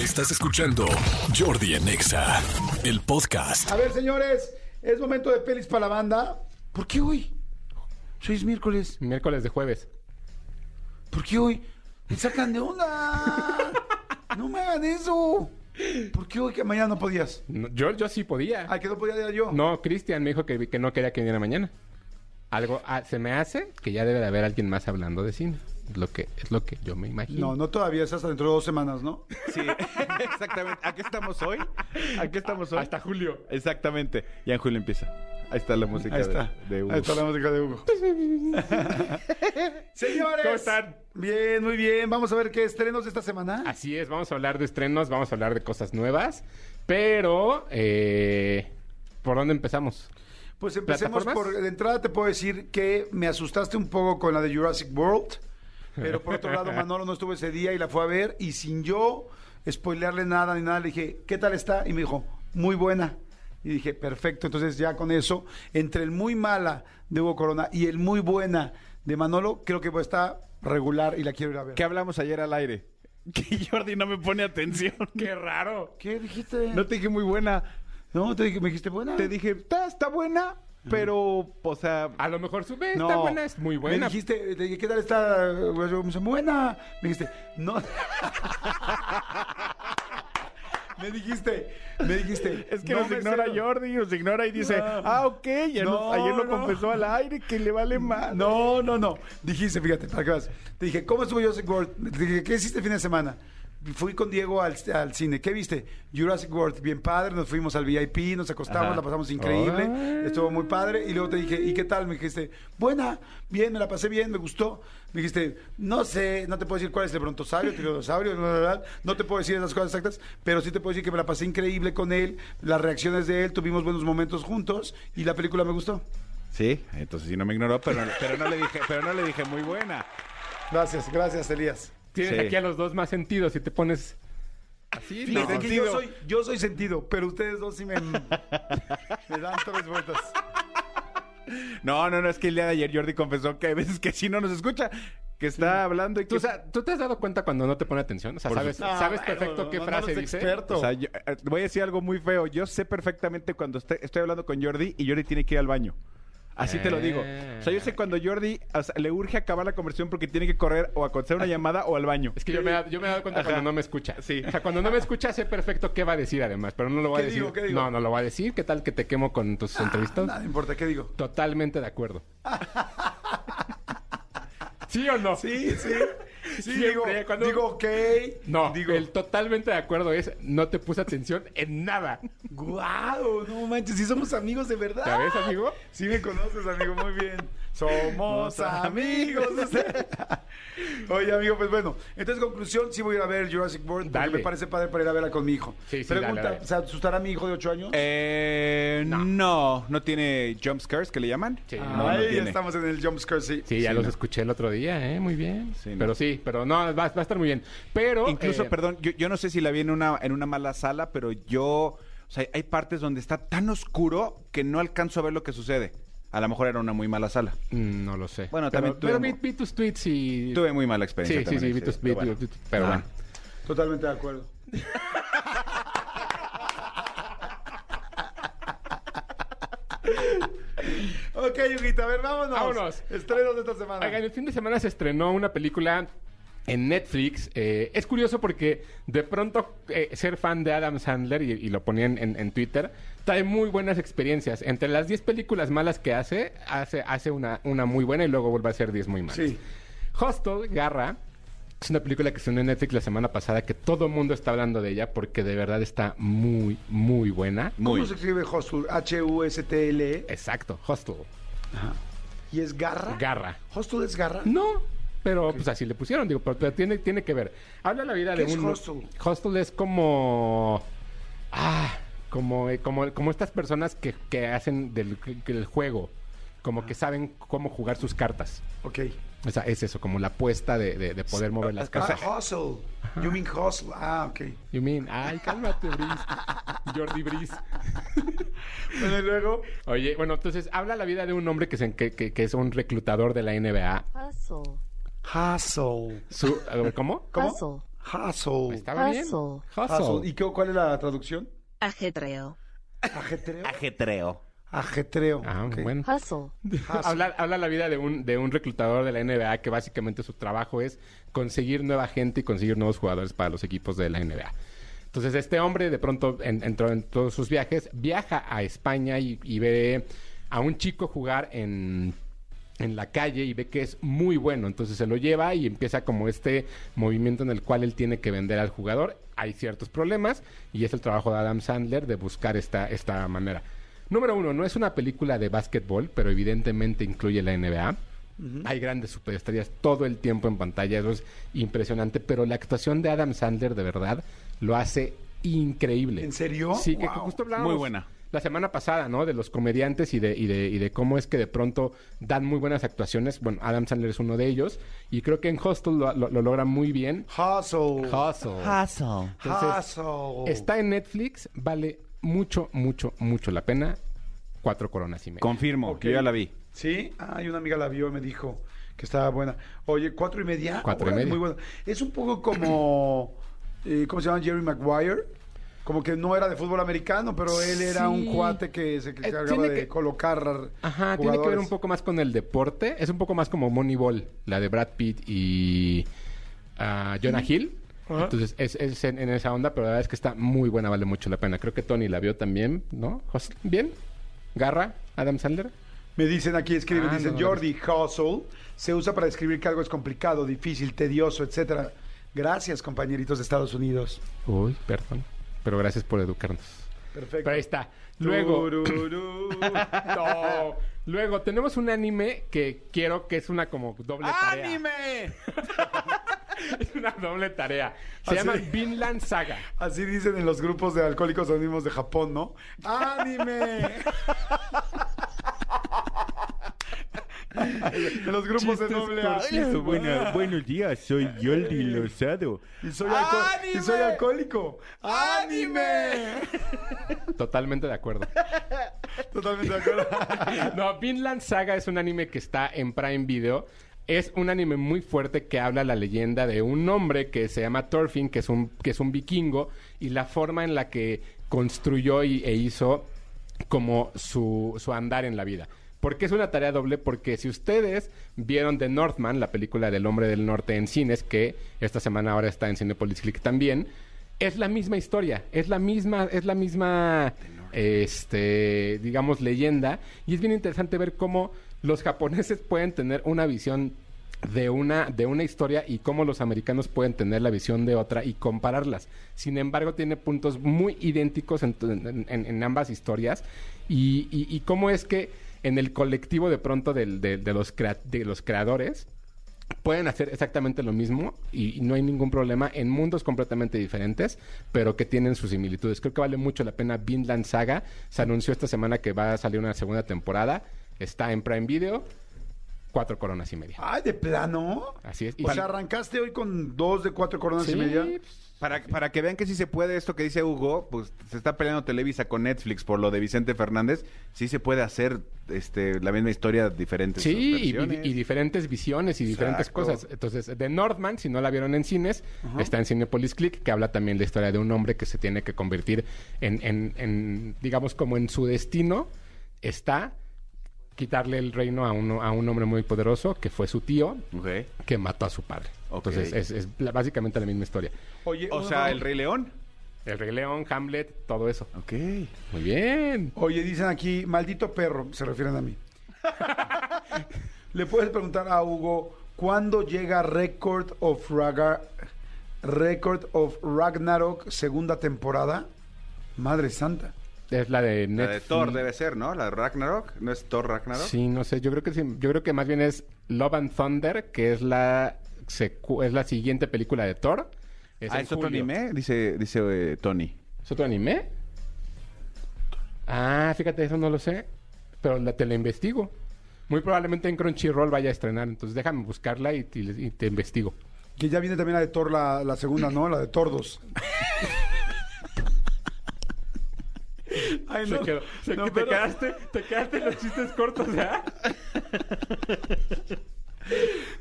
Estás escuchando Jordi en Exa, el podcast. A ver, señores, es momento de pelis para la banda. ¿Por qué hoy? Hoy es miércoles. Miércoles de jueves. ¿Por qué hoy? Me sacan de onda. No me hagan eso. ¿Por qué hoy que mañana no podías? No, yo, yo sí podía. Ay, que no podía era yo. No, Cristian me dijo que, que no quería que viniera mañana. Algo ah, se me hace que ya debe de haber alguien más hablando de cine. Es lo que, es lo que yo me imagino. No, no todavía, es hasta dentro de dos semanas, ¿no? Sí, exactamente. ¿A qué estamos hoy? ¿A qué estamos hoy? Hasta julio. Exactamente. Ya en julio empieza. Ahí está la música Ahí de- está. de, Hugo. Ahí está la música de Hugo. Señores. ¿Cómo están? Bien, muy bien. Vamos a ver qué estrenos de esta semana. Así es, vamos a hablar de estrenos, vamos a hablar de cosas nuevas. Pero, eh, ¿por dónde empezamos? Pues empecemos por... De entrada te puedo decir que me asustaste un poco con la de Jurassic World. Pero por otro lado, Manolo no estuvo ese día y la fue a ver. Y sin yo spoilearle nada ni nada, le dije, ¿qué tal está? Y me dijo, muy buena. Y dije, perfecto. Entonces ya con eso, entre el muy mala de Hugo Corona y el muy buena de Manolo, creo que pues, está regular y la quiero ir a ver. ¿Qué hablamos ayer al aire? Que Jordi no me pone atención. ¡Qué raro! ¿Qué dijiste? No te dije muy buena. No, te dije, me dijiste buena. Te dije, está, está buena, pero, o sea, A lo mejor sube, No, está buena, es muy buena. Me dijiste, dije, ¿qué tal está? Yo, me dice, buena. Me dijiste, no. me dijiste, me dijiste. es que no nos me ignora sé- Jordi, nos ignora y dice, No. ah, ok, ya nos- No, ayer lo no. confesó al aire que le vale más. No, no, no. Dijiste, fíjate, para que veas. Te dije, ¿cómo estuvo Jurassic World? Te dije, ¿qué hiciste el fin de semana? Fui con Diego al, al cine. ¿Qué viste? Jurassic World, bien padre. Nos fuimos al VIP, nos acostamos, Ajá. la pasamos increíble. Ay. Estuvo muy padre. Y luego te dije, ¿y qué tal? Me dijiste, buena, bien, me la pasé bien, me gustó. Me dijiste, no sé, no te puedo decir cuál es el brontosaurio, el bla, bla. no te puedo decir esas cosas exactas, pero sí te puedo decir que me la pasé increíble con él, las reacciones de él, tuvimos buenos momentos juntos y la película me gustó. Sí, entonces sí no me ignoró, pero, pero no le dije, pero no le dije muy buena. Gracias, gracias, Elías. Tienes Sí. aquí a los dos más sentidos y te pones así. Fíjate no. que yo soy, yo soy sentido, pero ustedes dos sí me, me dan tres vueltas. No, no, no, es que el día de ayer Jordi confesó que hay veces que sí no nos escucha, que está hablando y que... ¿Tú, o sea, ¿Tú te has dado cuenta cuando no te pone atención? O sea, Por ¿sabes, sabes Ah, perfecto qué no, frase dice? experto. O sea, yo, eh, voy a decir algo muy feo. Yo sé perfectamente cuando estoy, estoy hablando con Jordi y Jordi tiene que ir al baño. Así te lo digo. O sea, yo sé cuando Jordi o sea, le urge acabar la conversación porque tiene que correr o a contestar una llamada o al baño. Es que yo me, he- yo me he dado cuenta Ajá. cuando no me escucha. Sí. O sea, cuando no me escucha sé perfecto qué va a decir además, pero no lo voy a ¿Qué decir. digo? ¿Qué digo? No, no lo voy a decir. ¿Qué tal que te quemo con tus entrevistas? Nada importa, ¿qué digo? Totalmente de acuerdo. ¿Sí o no? Sí, sí. Sí, digo, cuando- digo, ok. No, digo, el totalmente de acuerdo es no te puse atención en nada. guau, no manches, sí somos amigos de verdad. ¿Ya ves, amigo? Sí me conoces, amigo, muy bien. Somos amigos. Oye, amigo, pues bueno. Entonces, conclusión, sí voy a ir a ver Jurassic World porque Dale. me parece padre para ir a verla con mi hijo. Sí, sí, Pregunta, dale, dale. ¿se asustará mi hijo de 8 años? Eh, no. no, tiene jump scares que le llaman. Sí. no, no Ay, tiene. estamos en el jumpscare, sí. Sí, ya Sí, los no. escuché el otro día, ¿eh? Muy bien. Sí, no. Pero sí, pero no, va, va a estar muy bien. Pero. Incluso, eh, perdón, yo, yo no sé si la vi en una, en una mala sala, pero yo, o sea, hay partes donde está tan oscuro que no alcanzo a ver lo que sucede. A lo mejor era una muy mala sala. mm, No lo sé. Bueno, pero, también tuve Pero vi, vi tus tweets y. Tuve muy mala Sí, experiencia. sí, sí, también, vi tus pero vi- bueno. vi- Pero Ah. bueno. Totalmente de acuerdo. ok, Yuguita, a ver, vámonos. Vámonos. Estrenos de esta semana. Oigan, el fin de semana se estrenó una película en Netflix. Eh, es curioso porque de pronto eh, ser fan de Adam Sandler, y, y lo ponían en, en Twitter, trae muy buenas experiencias. Entre las 10 películas malas que hace, hace, hace una, una muy buena y luego vuelve a hacer 10 muy malas. Sí. Hostel, Garra, es una película que se estrenó en Netflix la semana pasada que todo el mundo está hablando de ella porque de verdad está muy, muy buena. ¿Cómo se escribe Hostel? H-U-S-T-L-E. Exacto, Hostel. ¿Y es garra? Garra. ¿Hostel es garra? No, pero pues así le pusieron, digo, pero, pero tiene, tiene que ver. Habla la vida ¿Qué de es un... hostel? Hostel es como... Ah, como, eh, como, como estas personas que, que hacen del, del juego, como que saben cómo jugar sus cartas. Ok. O sea, es eso, como la apuesta de, de- de poder mover las Ah, cartas. hustle. You mean hustle. Ah, ok. You mean, ay, cálmate, Brice. Jordi Brice. Bueno, y luego... Oye, bueno, entonces habla la vida de un hombre que, se, que, que- que es un reclutador de la NBA. Hustle. Hustle. Su, ver, ¿Cómo? ¿Cómo? Hustle. Hustle. ¿Estaba bien? Hustle. Hustle. Hustle. ¿Y qué, cuál es la traducción? Ajetreo. Ajetreo. Ajetreo. Ajetreo. Ah, Ok. bueno. Hustle. Habla, habla la vida de un, de un reclutador de la NBA que básicamente su trabajo es conseguir nueva gente y conseguir nuevos jugadores para los equipos de la NBA. Entonces este hombre de pronto en- entró en todos sus viajes, viaja a España y, y ve a un chico jugar en, en la calle y ve que es muy bueno. Entonces se lo lleva y empieza como este movimiento en el cual él tiene que vender al jugador. Hay ciertos problemas y es el trabajo de Adam Sandler de buscar esta, esta manera. Número uno, no es una película de básquetbol, pero evidentemente incluye la NBA. Hay grandes superestrellas todo el tiempo en pantalla, eso es impresionante, pero la actuación de Adam Sandler de verdad lo hace increíble. ¿En serio? Sí, que justo hablábamos Muy buena. la semana pasada, ¿no? De los comediantes y de, y de, y de cómo es que de pronto dan muy buenas actuaciones. Bueno, Adam Sandler es uno de ellos. Y creo que en Hostel lo, lo, lo logra muy bien. Hustle. Hustle. Hustle. Entonces, Hustle. Está en Netflix, vale mucho, mucho, mucho la pena. Cuatro coronas y media. Confirmo, Ok. que yo ya la vi. Sí, ah, y una amiga la vio y me dijo que estaba buena. Oye, cuatro y media. Cuatro y Órale, media. Muy buena. Es un poco como, eh, ¿cómo se llama? Jerry Maguire. Como que no era de fútbol americano, pero él era Sí. un cuate que se encargaba tiene de que- colocar Ajá, tiene que ver jugadores. un poco más con el deporte. Es un poco más como Moneyball, la de Brad Pitt y ah, Jonah Hill. Ajá. Entonces es, es en, en esa onda, pero la verdad es que está muy buena, vale mucho la pena. Creo que Tony la vio también, ¿no? Hustle, ¿Bien? ¿Garra? ¿Adam Sandler? Me dicen aquí, escriben, Ah, dicen no, no, Jordi, hustle, se usa para describir que algo es complicado, difícil, tedioso, etcétera. Gracias, compañeritos de Estados Unidos. Uy, perdón. Pero gracias por educarnos. Perfecto. Pero ahí está. Luego. No. Luego tenemos un anime que quiero que es una como doble tarea. ¡Anime! Es una doble tarea. Se Así- llama Vinland Saga. Así dicen en los grupos de alcohólicos anónimos de Japón, ¿no? ¡Anime! en los grupos de doble A. buenos días, soy Yoldi Lozado. Y soy, alco- y soy alcohólico. ¡Anime! Totalmente de acuerdo. Totalmente de acuerdo. No, Vinland Saga es un anime que está en Prime Video. Es un anime muy fuerte que habla la leyenda de un hombre que se llama Thorfinn, que es un, que es un vikingo, y la forma en la que construyó y, e hizo como su, su andar en la vida. ¿Por qué es una tarea doble? Porque si ustedes vieron The Northman, la película del hombre del norte en cines, que esta semana ahora está en Cinepolis Click también, es la misma historia, es la misma, es la misma, este, digamos, leyenda. Y es bien interesante ver cómo los japoneses pueden tener una visión de una, de una historia y cómo los americanos pueden tener la visión de otra y compararlas. Sin embargo, tiene puntos muy idénticos en, en- en- ambas historias y, y- y cómo es que en el colectivo de pronto de, los, de los creadores pueden hacer exactamente lo mismo y, y no hay ningún problema en mundos completamente diferentes, pero que tienen sus similitudes. Creo que vale mucho la pena Vinland Saga. Se anunció esta semana que va a salir una segunda temporada. Está en Prime Video. Cuatro coronas y media. Ay, de plano. Así es. Y O sea, arrancaste hoy con dos de cuatro coronas Sí, y media. Para, para que vean que sí se puede esto que dice Hugo, pues se está peleando Televisa con Netflix por lo de Vicente Fernández. Sí se puede hacer este, la misma historia, diferentes Sí, y, versiones. y- y diferentes visiones y diferentes Exacto. cosas. Entonces, The Northman, si no la vieron en cines, está en Cinepolis Click, que habla también la historia de un hombre que se tiene que convertir en, en- en, digamos, como en su destino está quitarle el reino a, uno, a un hombre muy poderoso, que fue su tío, que mató a su padre. Entonces, es, es la- básicamente la misma historia. Oye, O sea, el Rey León. El Rey León, Hamlet, todo eso. Ok. Muy bien. Oye, dicen aquí, maldito perro, se refieren a mí. Le puedes preguntar a Hugo, ¿cuándo llega Record of Raga- Record of Ragnarok segunda temporada? Madre santa. Es la de La de Thor debe ser, ¿no? La de Ragnarok. ¿No es Thor Ragnarok? Sí, no sé. Yo creo que sí. Yo creo que más bien es Love and Thunder, que es la secu- es la siguiente película de Thor. ah, en ¿es otro julio. anime? Dice, dice eh, Tony. ¿Es otro anime? Ah, fíjate, eso no lo sé. Pero la, te la investigo. Muy probablemente en Crunchyroll vaya a estrenar. Entonces déjame buscarla y, y- y te investigo. Que ya viene también la de Thor, la, la segunda, ¿no? La de Tordos. Ay, Se quedó- se- no, te, pero- quedaste, te quedaste en los chistes cortos, ¿ya?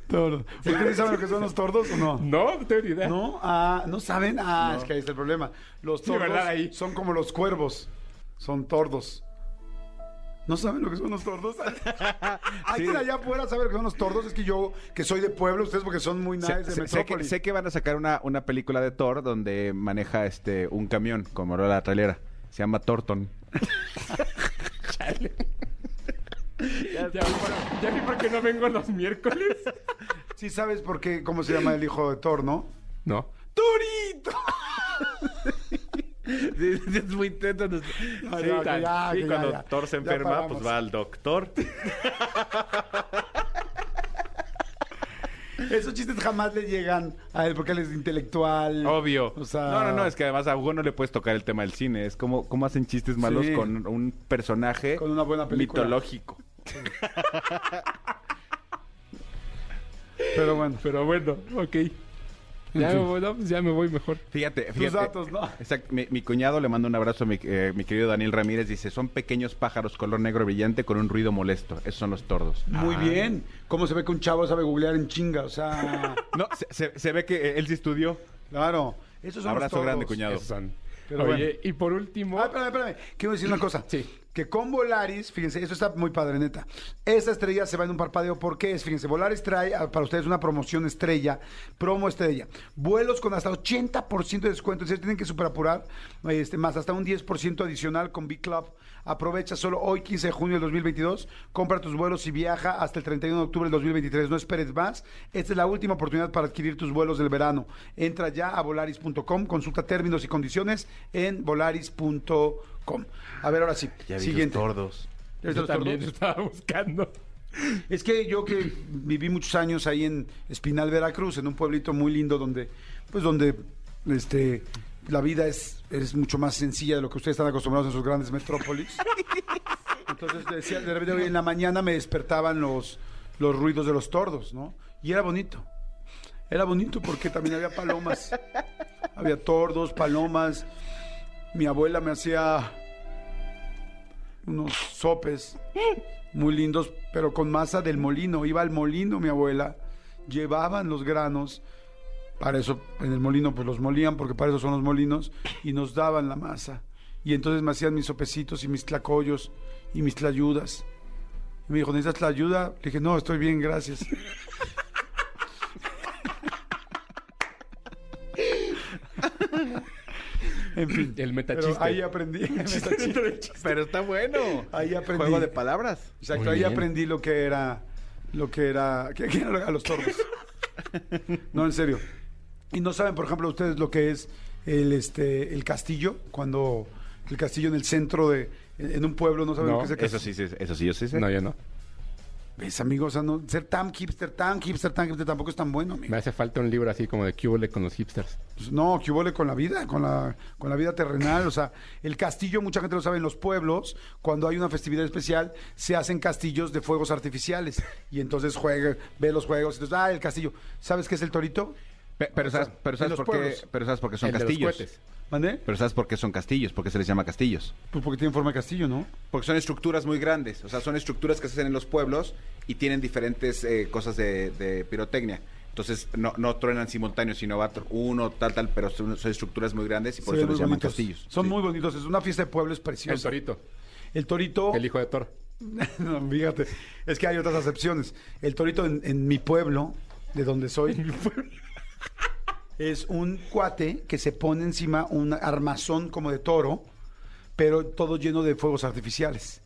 Tordos. ¿Ustedes saben lo que son los tordos o no? No, no tengo ni idea. ¿No? Ah, ¿no saben? Ah, es que ahí está el problema. Los Sí, tordos ¿verdad? Ahí. son como los cuervos. Son tordos. ¿No saben lo que son los tordos? ¿Alguien allá afuera sabe lo que son los tordos? Es que yo, que soy de pueblo, ustedes porque son muy nice Sé, de sé- sé que, sé que van a sacar una, una película de Thor donde maneja este un camión como era la trailera. Se llama Thornton. Ya, vi por- ya vi por qué no vengo los miércoles. Sí sabes por qué, cómo se llama el hijo de Thor, ¿no? No. ¡Torito! es muy intenso. No, Sí, ya, tal. que ya, Sí, cuando ya, ya. Thor se Ya enferma, pues va al doctor. Esos chistes jamás le llegan a él porque él es intelectual. Obvio. O sea- No, no, no, es que además a Hugo no le puedes tocar el tema del cine. Es como cómo hacen chistes malos Sí. con un personaje Con una buena película. mitológico. Pero bueno. Pero bueno, ok. Ya, me voy, no, pues ya me voy mejor. Fíjate, Tus fíjate. datos, ¿no? Exacto. Mi, mi cuñado le manda un abrazo a mi, eh, mi querido Daniel Ramírez. Dice, son pequeños pájaros color negro brillante con un ruido molesto. Esos son los tordos. Muy bien. ¿Cómo se ve que un chavo sabe googlear en chinga? O sea, No, se, se- se ve que eh, él sí estudió. claro. Esos son los Abrazo tordos. grande, cuñado. Esos son. Pero Oye, bueno. y por último... Ah, espérame, espérame. Quiero decir una cosa. Sí. Que con Volaris, fíjense, esto está muy padre, neta. Esta estrella se va en un parpadeo. ¿Por qué es? Fíjense, Volaris trae ah, para ustedes una promoción estrella, promo estrella. Vuelos con hasta 80% de descuento. Es decir, tienen que superapurar, este, más hasta un 10% adicional con Big Club. Aprovecha solo hoy, 15 de junio del 2022. Compra tus vuelos y viaja hasta el 31 de octubre del 2023. No esperes más. Esta es la última oportunidad para adquirir tus vuelos del verano. Entra ya a volaris.com, consulta términos y condiciones en volaris.com. A ver, ahora sí. Siguiente. tordos. ¿Ya viste Yo los también tordos? estaba buscando. Es que yo que viví muchos años ahí en Espinal, Veracruz, en un pueblito muy lindo donde, pues donde, este, la vida es, es mucho más sencilla de lo que ustedes están acostumbrados en sus grandes metrópolis. Entonces decía, de repente hoy en la mañana me despertaban los, los ruidos de los tordos, ¿no? Y era bonito. Era bonito porque también había palomas. Había tordos, palomas. Mi abuela me hacía unos sopes muy lindos, pero con masa del molino. Iba al molino mi abuela, llevaban los granos, para eso en el molino pues los molían, porque para eso son los molinos, y nos daban la masa. Y entonces me hacían mis sopecitos y mis tlacoyos y mis tlayudas. Y me dijo, ¿necesitas tlayuda? Le dije, no, estoy bien, gracias. en fin. El Pero metachiste. ahí aprendí. Metachiste. Pero está bueno. Ahí aprendí. Juego de palabras. Exacto, ahí aprendí lo que era, lo que era, que, que era a los tordos. no, en serio. Y no saben, por ejemplo, ustedes lo que es el, este, el castillo, cuando el castillo en el centro de, en, un pueblo, no saben No, lo que es el Eso castillo. sí, sí, eso sí, yo sí sé. No, yo no. ¿Ves, amigo? O sea, no, ser tan hipster, tan hipster, tan hipster tampoco es tan bueno, amigo. Me hace falta un libro así como de Cubole con los hipsters. Pues no, huele con la vida, con la, con la vida terrenal. O sea, el castillo, mucha gente lo sabe, en los pueblos, cuando hay una festividad especial, se hacen castillos de fuegos artificiales. Y entonces juega, ve los juegos, y entonces, ah, el castillo. ¿Sabes qué es el torito? Pe- Pero, sabes, pero, por qué, pueblos. pero sabes por qué son El de los castillos. cohetes. ¿Mandé? Pero sabes por qué son castillos, por qué se les llama castillos. Pues porque tienen forma de castillo, ¿no? Porque son estructuras muy grandes, o sea, son estructuras que se hacen en los pueblos y tienen diferentes eh, cosas de, de pirotecnia. Entonces, no, no truenan simultáneos, sino va tr- uno, tal, tal, pero son, son estructuras muy grandes y por Se eso ven les muy llaman bonitos. castillos. Son Sí. muy bonitos. Es una fiesta de pueblo, es El preciosa. torito. El torito. El hijo de Thor. No, fíjate, es que hay otras acepciones. El torito en, en mi pueblo, de donde soy, es un cuate que se pone encima un armazón como de toro, pero todo lleno de fuegos artificiales.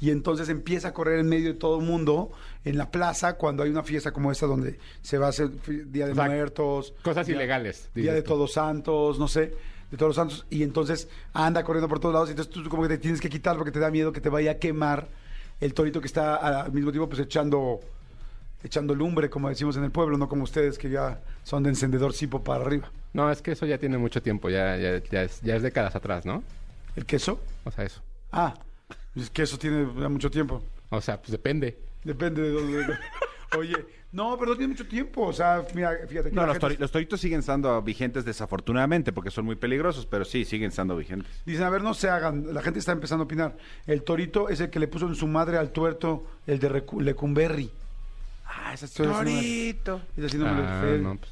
Y entonces empieza a correr en medio de todo el mundo en la plaza cuando hay una fiesta como esta donde se va a hacer Día de O sea, Muertos. Cosas Día- ilegales. Día de tú. Todos Santos, no sé, de Todos los Santos, y entonces anda corriendo por todos lados, y entonces tú como que te tienes que quitar porque te da miedo que te vaya a quemar el torito que está al mismo tiempo pues echando echando lumbre, como decimos en el pueblo, no como ustedes que ya son de encendedor cipo para arriba. No, es que eso ya tiene mucho tiempo. Ya, ya, ya, es, ya es décadas atrás, ¿no? ¿El queso? O sea, eso. Ah, es que eso tiene ya mucho tiempo. O sea, pues depende. Depende de dónde. Oye, no, pero no tiene mucho tiempo. O sea, mira, fíjate que No, los, tori- los toritos siguen estando vigentes desafortunadamente porque son muy peligrosos, pero sí, siguen estando vigentes. Dicen, a ver, no se hagan. La gente está empezando a opinar. El torito es el que le puso en su madre al tuerto el de Recu- Lecumberri. Ah, esa haciendo- Torito. Y haciéndome Ah, feo. no, pues.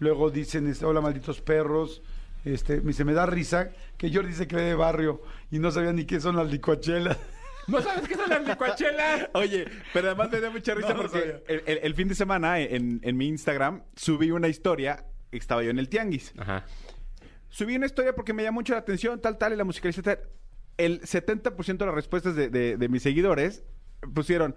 Luego dicen, este, hola malditos perros. Este, me- se me da risa que Jordi dice que ve de barrio y no sabía ni qué son las licuachelas. ¿No sabes qué son las licuachelas? Oye, pero además me da mucha risa No porque el, el- el fin de semana en, en mi Instagram subí una historia. Estaba yo en el tianguis. Ajá. Subí una historia porque me llamó mucho la atención, tal, tal, y la musicalización. El 70% de las respuestas de, de- de mis seguidores pusieron.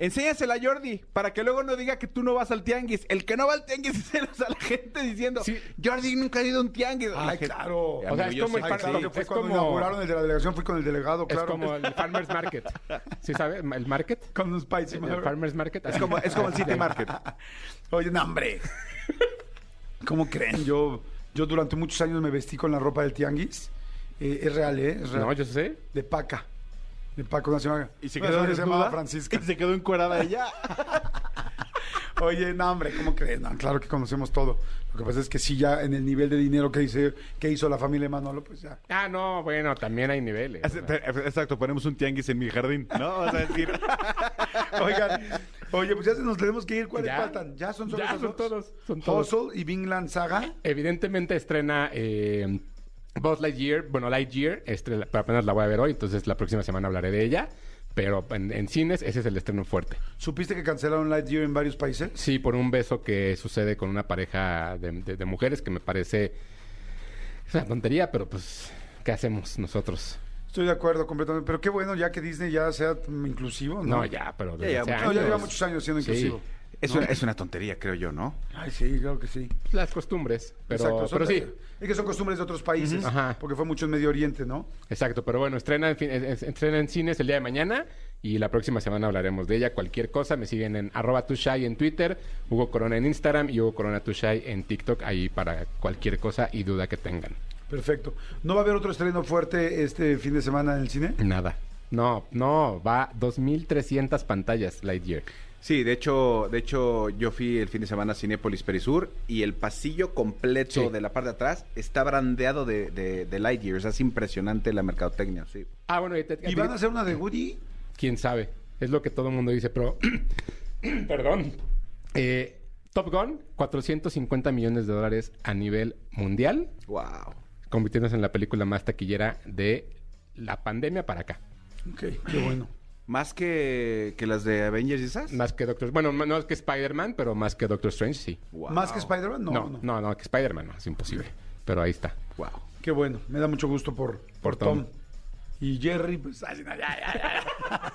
Enséñasela a Jordi para que luego no diga que tú no vas al tianguis. El que no va al tianguis es a la gente diciendo, Sí. Jordi nunca ha ido a un tianguis. Gente- claro. O sea, es yo como el sí. que fue es cuando como- inauguraron el de la delegación, fui con el delegado, claro. Es como el Farmer's Market. ¿Sí sabe? ¿El Market? Con un spicy El Market. Farmer's Market. Es como, es como el City Market. Oye, no, hombre. ¿Cómo creen? Yo, yo durante muchos años me vestí con la ropa del tianguis. Eh, es real, ¿eh? Es real. No, yo sé. De paca. De paca, una señora. Y se quedó. Francisca. Y se quedó encuerada ella. Oye, no, hombre, ¿cómo crees? No, claro que conocemos todo. Lo que pasa es que sí, ya en el nivel de dinero que, hice, que hizo la familia de Manolo, pues ya. Ah, no, bueno, también hay niveles. Exacto, ponemos un tianguis en mi jardín, ¿no? Vas a decir. Oigan, oye, pues ya se nos tenemos que ir. ¿Cuáles Ya. faltan? Ya son solo Ya, son dos? todos, son todos. Hustle y Vinland Saga. Evidentemente estrena eh, Buzz Lightyear, bueno, Lightyear, este, apenas la voy a ver hoy, entonces la próxima semana hablaré de ella. Pero en, en cines ese es el estreno fuerte. ¿Supiste que cancelaron Lightyear en varios países? Sí, por un beso que sucede con una pareja de, de- de mujeres que me parece... Es una tontería, pero pues, ¿qué hacemos nosotros? Estoy de acuerdo completamente. Pero qué bueno ya que Disney ya sea inclusivo, ¿no? No, ya, pero Ya, desde ya, hace mucho- No, ya lleva muchos años siendo Sí. inclusivo. Es, una, es una tontería, creo yo, ¿no? Ay, sí, claro que sí. Las costumbres, pero, Exacto. son pero sí. Es que son costumbres de otros países. Ajá. Porque fue mucho en Medio Oriente, ¿no? Exacto, pero bueno, estrena en, fin- es- es- estrena en cines el día de mañana y la próxima semana hablaremos de ella. Cualquier cosa, me siguen en arroba tushai en Twitter, Hugo Corona en Instagram y Hugo Corona Tushai en TikTok, ahí para cualquier cosa y duda que tengan. Perfecto. ¿No va a haber otro estreno fuerte este fin de semana en el cine? Nada. No, no, va 2.300 pantallas Lightyear. Sí, de hecho, de hecho, yo fui el fin de semana a Cinépolis Perisur y el pasillo completo Sí. de la parte de atrás está brandeado de, de, de Lightyear. O sea, es impresionante la mercadotecnia, sí. Ah, bueno, y, te- ¿Y van a hacer una de Woody? quién sabe. Es lo que todo el mundo dice, pero. Perdón. Eh, Top Gun, 450 millones de dólares a nivel mundial, Wow. convirtiéndose en la película más taquillera de la pandemia para acá. Ok, qué bueno. Más que, que las de Avengers y esas. Más que Doctor... Bueno, no es que Spider-Man, pero más que Doctor Strange, sí. Wow. ¿Más que Spider-Man? No, No, no, no, no, que Spider-Man no, es imposible. Pero ahí está. Wow. Qué bueno. Me da mucho gusto por, por, Por Tom. Tom. Y Jerry, pues, ay, no, ya, ya, ya.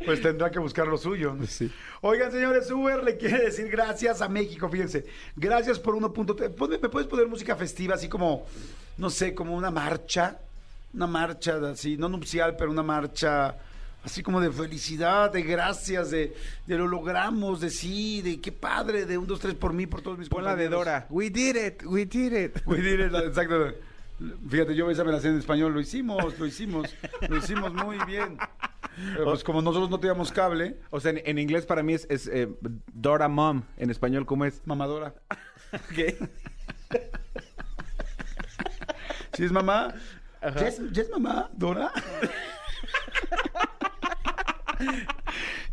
pues tendrá que buscar lo suyo. ¿no? Sí. Oigan, señores, Uber le quiere decir gracias a México, fíjense. Gracias por 1.3. Ponme- ¿Me puedes poner música festiva, así como, no sé, como una marcha? Una marcha así, no nupcial, pero una marcha así como de felicidad, de gracias, de, de lo logramos, de sí, de qué padre, de un, dos, tres por mí, por todos mis Pon la de. Dora. We did it, we did it. We did it, exacto. Fíjate, yo esa me la sé en español. Lo hicimos, lo hicimos, lo hicimos muy bien. Pero pues como nosotros no teníamos cable, O sea, en, en inglés para mí es, es, eh, Dora Mom. En español, ¿cómo es? mamadora. ¿Qué? ¿Sí es mamá? ¿Ya es, ya es mamá, Dora?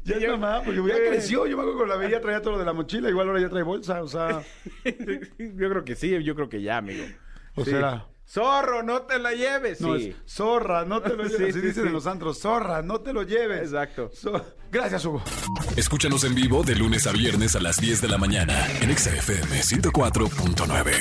ya es mamá, porque ya creció. Yo me acuerdo que la veía traía todo lo de la mochila, igual ahora ya trae bolsa, o sea... yo creo que sí, yo creo que ya, amigo. O Sí. será... Zorro, no te la lleves. No, sí. es zorra, no te lo lleves. Sí, Así sí, dicen sí. en los antros, zorra, no te lo lleves. Exacto. So- Gracias, Hugo. Escúchanos en vivo de lunes a viernes a las 10 de la mañana en Exa FM 104.9.